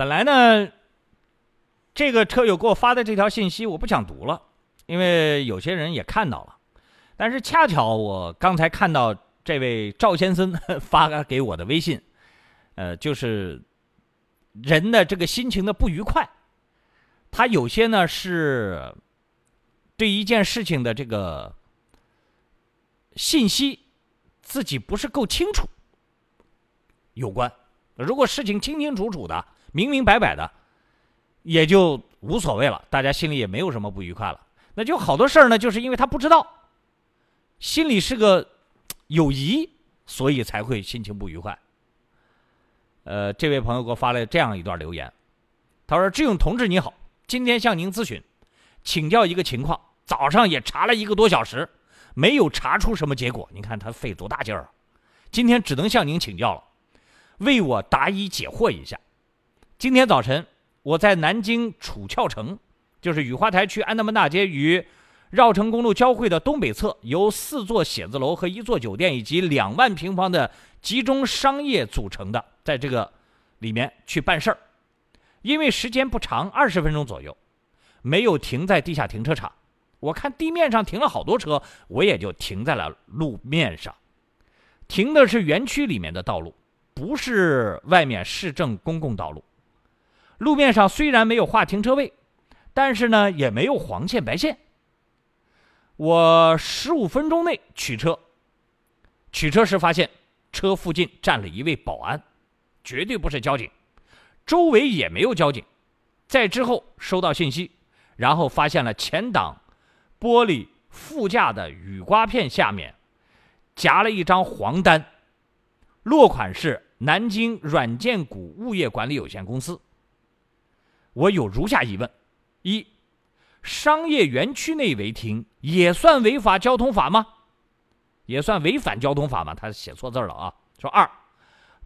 本来呢，这个车友给我发的这条信息我不想读了，因为有些人也看到了。但是恰巧我刚才看到这位赵先生 发给我的微信，呃，就是人的这个心情的不愉快，他有些呢是对一件事情的这个信息自己不是够清楚有关。如果事情清清楚楚的、明明白白的，也就无所谓了，大家心里也没有什么不愉快了。那就好多事儿呢，就是因为他不知道。心里是个有疑，所以才会心情不愉快。呃，这位朋友给我发了这样一段留言，他说：“志勇同志你好，今天向您咨询，请教一个情况。早上也查了一个多小时，没有查出什么结果。你看他费多大劲儿啊！今天只能向您请教了，为我答疑解惑一下。今天早晨我在南京楚翘城，就是雨花台区安德门大街与。”绕城公路交汇的东北侧，由四座写字楼和一座酒店以及两万平方的集中商业组成的，在这个里面去办事儿，因为时间不长，二十分钟左右，没有停在地下停车场。我看地面上停了好多车，我也就停在了路面上。停的是园区里面的道路，不是外面市政公共道路。路面上虽然没有画停车位，但是呢，也没有黄线白线。我十五分钟内取车，取车时发现车附近站了一位保安，绝对不是交警，周围也没有交警。在之后收到信息，然后发现了前挡玻璃副驾的雨刮片下面夹了一张黄单，落款是南京软件股物业管理有限公司。我有如下疑问：一。商业园区内违停也算违法交通法吗？也算违反交通法吗？他写错字了啊！说二，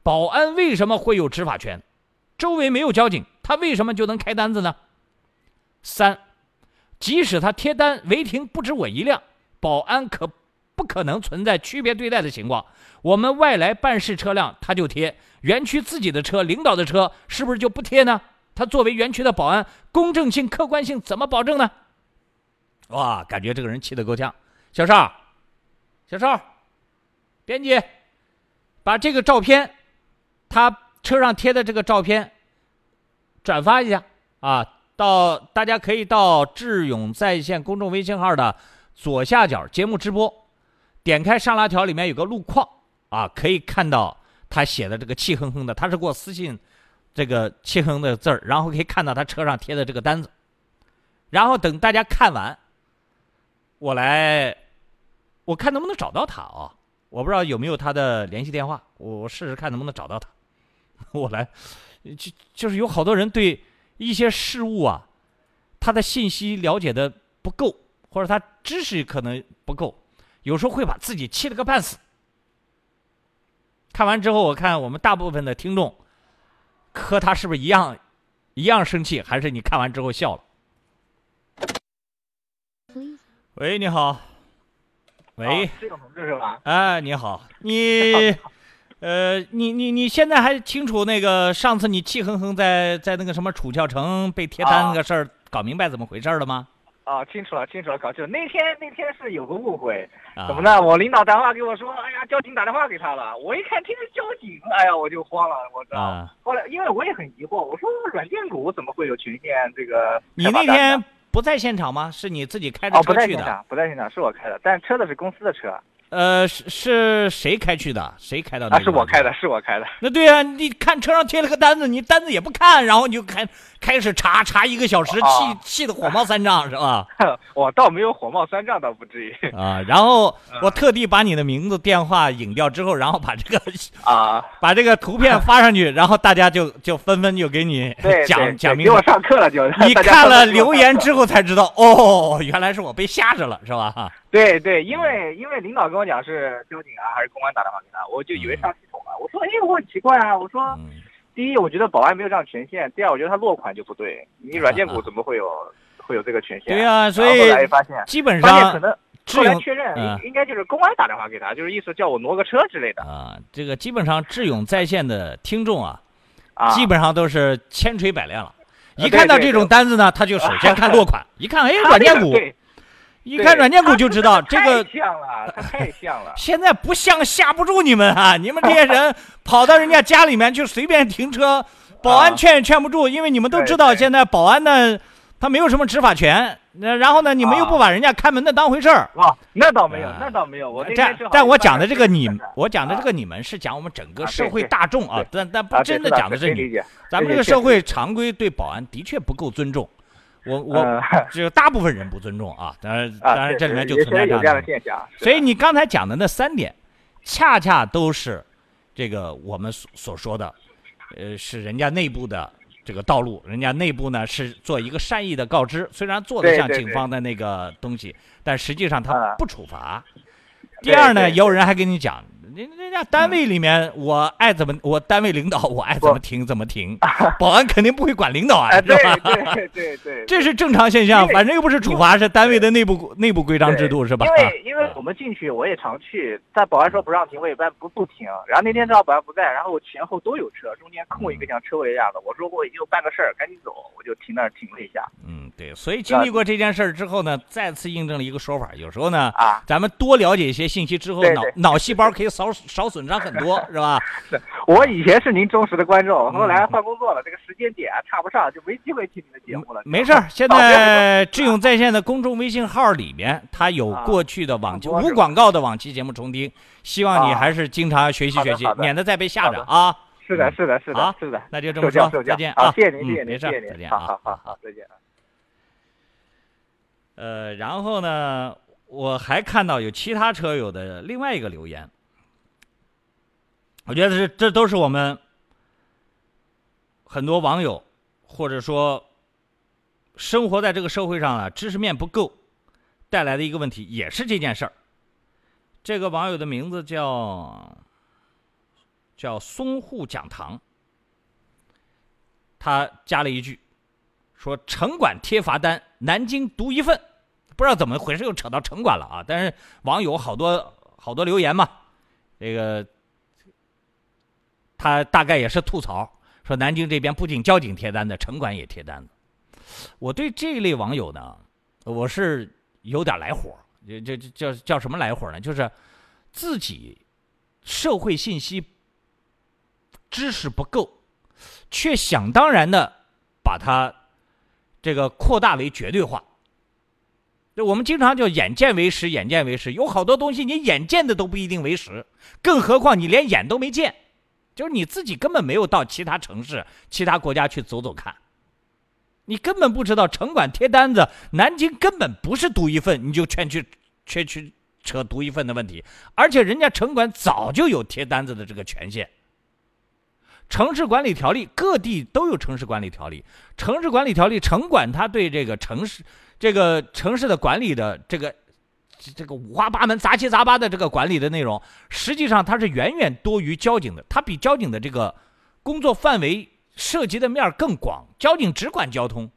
保安为什么会有执法权？周围没有交警，他为什么就能开单子呢？三，即使他贴单违停不止我一辆，保安可不可能存在区别对待的情况？我们外来办事车辆他就贴，园区自己的车、领导的车是不是就不贴呢？他作为园区的保安，公正性、客观性怎么保证呢？哇，感觉这个人气得够呛。小邵，小邵，编辑，把这个照片，他车上贴的这个照片，转发一下啊！到大家可以到智勇在线公众微信号的左下角节目直播，点开上拉条里面有个路况啊，可以看到他写的这个气哼哼的，他是给我私信。这个切哼的字儿，然后可以看到他车上贴的这个单子，然后等大家看完，我来，我看能不能找到他啊？我不知道有没有他的联系电话，我我试试看能不能找到他。我来，就就是有好多人对一些事物啊，他的信息了解的不够，或者他知识可能不够，有时候会把自己气了个半死。看完之后，我看我们大部分的听众。和他是不是一样，一样生气？还是你看完之后笑了？喂，你好。喂。这个同志是吧？哎，你好，你，呃，你你你现在还清楚那个上次你气哼哼在在那个什么楚翘城被贴单那个事儿，搞明白怎么回事了吗？啊，清楚了，清楚了，搞清楚。那天那天是有个误会，怎么呢？我领导打电话给我说，哎呀，交警打电话给他了。我一看听着交警，哎呀，我就慌了，我知道。后来因为我也很疑惑，我说软件股怎么会有权限？这个你那天不在现场吗？是你自己开着车去的？不在现场，不在现场，是我开的，但车子是公司的车。呃，是是谁开去的？谁开到那？是我开的，是我开的。那对啊，你看车上贴了个单子，你单子也不看，然后你就开开始查查一个小时，气气得火冒三丈，是吧？我倒没有火冒三丈，倒不至于啊。然后我特地把你的名字、电话隐掉之后，然后把这个啊，把这个图片发上去，然后大家就就纷纷就给你讲讲明。给我上课了，就你看了留言之后才知道，哦，原来是我被吓着了，是吧？对对，因为因为领导跟我讲是交警啊还是公安打电话给他，我就以为上系统了。我说哎，我很奇怪啊。我说，第一，我觉得保安没有这样权限；第二，我觉得他落款就不对。你软件股怎么会有会有这个权限？对呀，所以后来发现基本上可能后来确认应该就是公安打电话给他，就是意思叫我挪个车之类的啊。这个基本上智勇在线的听众啊，基本上都是千锤百炼了。一看到这种单子呢，他就首先看落款，一看哎，软件股，一看软件股就知道这个太像了，太像了。现在不像吓不住你们啊！你们这些人 跑到人家家里面去随便停车，保安劝也劝不住，因为你们都知道现在保安呢。他没有什么执法权，那然后呢？你们又不把人家看门的当回事儿啊？那倒没有，那倒没有。我但但我讲的这个你，我讲的这个你们是讲我们整个社会大众啊，但但不真的讲的是你。咱们这个社会常规对保安的确不够尊重，我我只有大部分人不尊重啊。当然当然这里面就存在这样的现象。所以你刚才讲的那三点，恰恰都是这个我们所所说的，呃，是人家内部的。这个道路，人家内部呢是做一个善意的告知，虽然做的像警方的那个东西，但实际上他不处罚。第二呢，也有人还跟你讲。人人家单位里面，我爱怎么，我单位领导我爱怎么停怎么停，保安肯定不会管领导啊，是吧？对对对，这是正常现象，反正又不是处罚，是单位的内部内部规章制度，是吧？因为因为我们进去，我也常去，但保安说不让停，我一般不不停。然后那天正好保安不在，然后我前后都有车，中间空一个像车位一样的，我说我有办个事儿，赶紧走，我就停那儿停了一下。嗯，对，所以经历过这件事儿之后呢，再次印证了一个说法，有时候呢，啊，咱们多了解一些信息之后，脑脑细胞可以少少损伤。很多是吧？是我以前是您忠实的观众，后来换工作了，这个时间点差不上，就没机会听您的节目了。没事儿，现在智勇在线的公众微信号里面，它有过去的往期无广告的往期节目重听，希望你还是经常学习学习，免得再被吓着啊。是的，是的，是的，是的，那就这么说，再见啊！谢谢您，谢谢您，谢谢您，再见啊！好好好，再见。呃，然后呢，我还看到有其他车友的另外一个留言。我觉得这这都是我们很多网友，或者说生活在这个社会上啊，知识面不够带来的一个问题，也是这件事儿。这个网友的名字叫叫松户讲堂，他加了一句说：“城管贴罚单，南京独一份。”不知道怎么回事又扯到城管了啊！但是网友好多好多留言嘛，这个。他大概也是吐槽，说南京这边不仅交警贴单子，城管也贴单子。我对这一类网友呢，我是有点来火，这这叫叫什么来火呢？就是自己社会信息知识不够，却想当然的把它这个扩大为绝对化。就我们经常叫眼见为实，眼见为实，有好多东西你眼见的都不一定为实，更何况你连眼都没见。就是你自己根本没有到其他城市、其他国家去走走看，你根本不知道城管贴单子，南京根本不是独一份，你就劝去，却去扯独一份的问题。而且人家城管早就有贴单子的这个权限。城市管理条例各地都有城市管理条例，城市管理条例城管他对这个城市、这个城市的管理的这个。这个五花八门、杂七杂八的这个管理的内容，实际上它是远远多于交警的。它比交警的这个工作范围涉及的面更广。交警只管交通，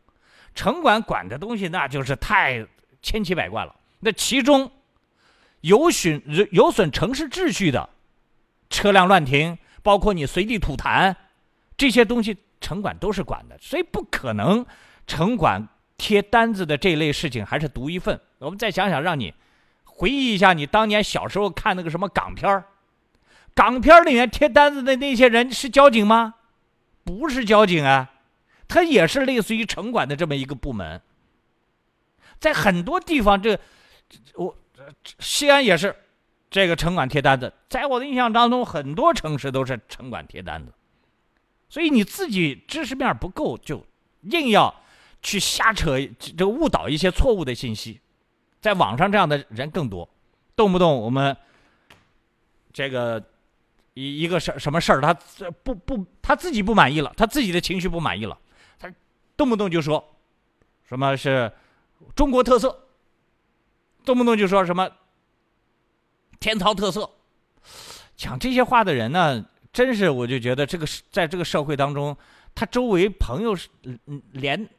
城管管的东西那就是太千奇百怪了。那其中有损有损城市秩序的车辆乱停，包括你随地吐痰这些东西，城管都是管的。所以不可能城管贴单子的这类事情还是独一份。我们再想想，让你。回忆一下，你当年小时候看那个什么港片儿，港片里面贴单子的那些人是交警吗？不是交警啊，他也是类似于城管的这么一个部门。在很多地方，这我西安也是这个城管贴单子。在我的印象当中，很多城市都是城管贴单子。所以你自己知识面不够，就硬要去瞎扯，这个误导一些错误的信息。在网上这样的人更多，动不动我们这个一一个什什么事儿，他不不他自己不满意了，他自己的情绪不满意了，他动不动就说什么是中国特色，动不动就说什么天朝特色，讲这些话的人呢，真是我就觉得这个在这个社会当中，他周围朋友是连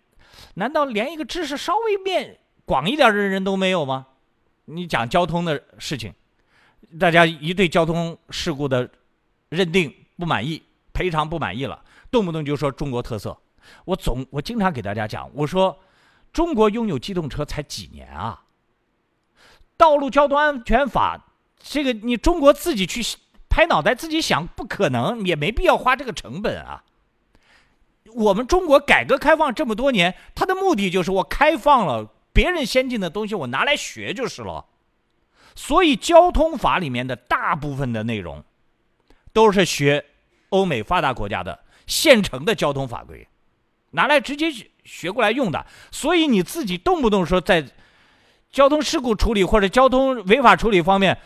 难道连一个知识稍微面？广一点的人都没有吗？你讲交通的事情，大家一对交通事故的认定不满意，赔偿不满意了，动不动就说中国特色。我总我经常给大家讲，我说中国拥有机动车才几年啊？道路交通安全法，这个你中国自己去拍脑袋自己想，不可能，也没必要花这个成本啊。我们中国改革开放这么多年，它的目的就是我开放了别人先进的东西，我拿来学就是了。所以交通法里面的大部分的内容，都是学欧美发达国家的现成的交通法规，拿来直接学过来用的。所以你自己动不动说在。交通事故处理或者交通违法处理方面，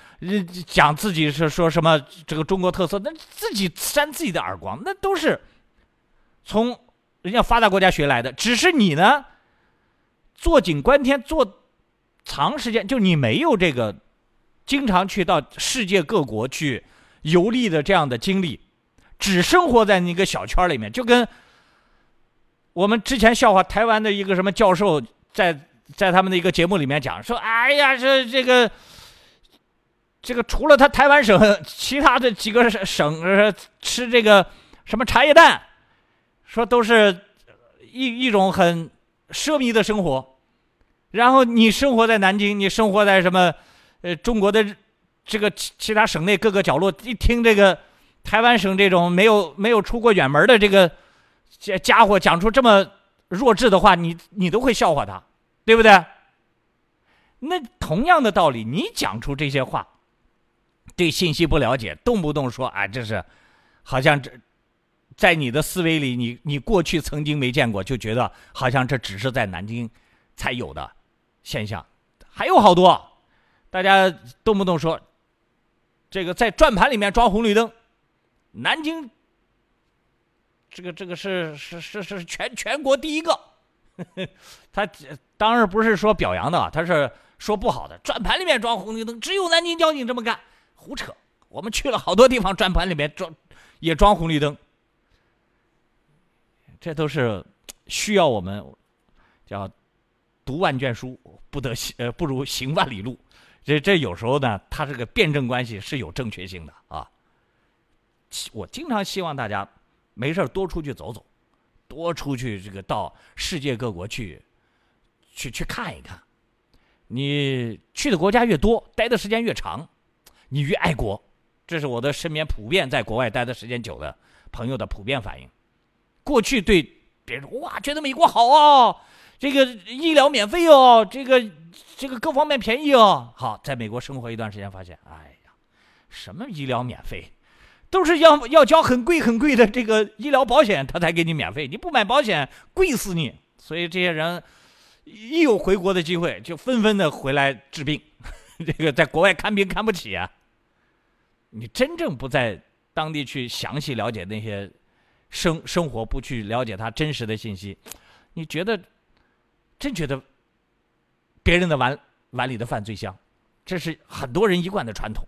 讲自己是说什么这个中国特色，那自己扇自己的耳光，那都是从人家发达国家学来的。只是你呢，坐井观天，坐长时间，就你没有这个经常去到世界各国去游历的这样的经历，只生活在那个小圈里面，就跟我们之前笑话台湾的一个什么教授在。在他们的一个节目里面讲说，哎呀，这这个，这个除了他台湾省，其他的几个省吃这个什么茶叶蛋，说都是一一种很奢靡的生活。然后你生活在南京，你生活在什么呃中国的这个其其他省内各个角落，一听这个台湾省这种没有没有出过远门的这个家家伙讲出这么弱智的话，你你都会笑话他。对不对？那同样的道理，你讲出这些话，对信息不了解，动不动说啊，这是好像这在你的思维里，你你过去曾经没见过，就觉得好像这只是在南京才有的现象，还有好多。大家动不动说这个在转盘里面装红绿灯，南京这个这个是是是是全全国第一个。他当然不是说表扬的，他是说不好的。转盘里面装红绿灯，只有南京交警这么干，胡扯！我们去了好多地方，转盘里面装也装红绿灯，这都是需要我们叫读万卷书，不得行呃不如行万里路。这这有时候呢，它这个辩证关系是有正确性的啊。我经常希望大家没事多出去走走。多出去，这个到世界各国去，去去看一看。你去的国家越多，待的时间越长，你越爱国。这是我的身边普遍在国外待的时间久的朋友的普遍反应。过去对别人哇，觉得美国好啊，这个医疗免费哦，这个这个各方面便宜哦。好，在美国生活一段时间，发现，哎呀，什么医疗免费？都是要要交很贵很贵的这个医疗保险，他才给你免费。你不买保险，贵死你。所以这些人一有回国的机会，就纷纷的回来治病。这个在国外看病看不起啊。你真正不在当地去详细了解那些生生活，不去了解他真实的信息，你觉得真觉得别人的碗碗里的饭最香？这是很多人一贯的传统。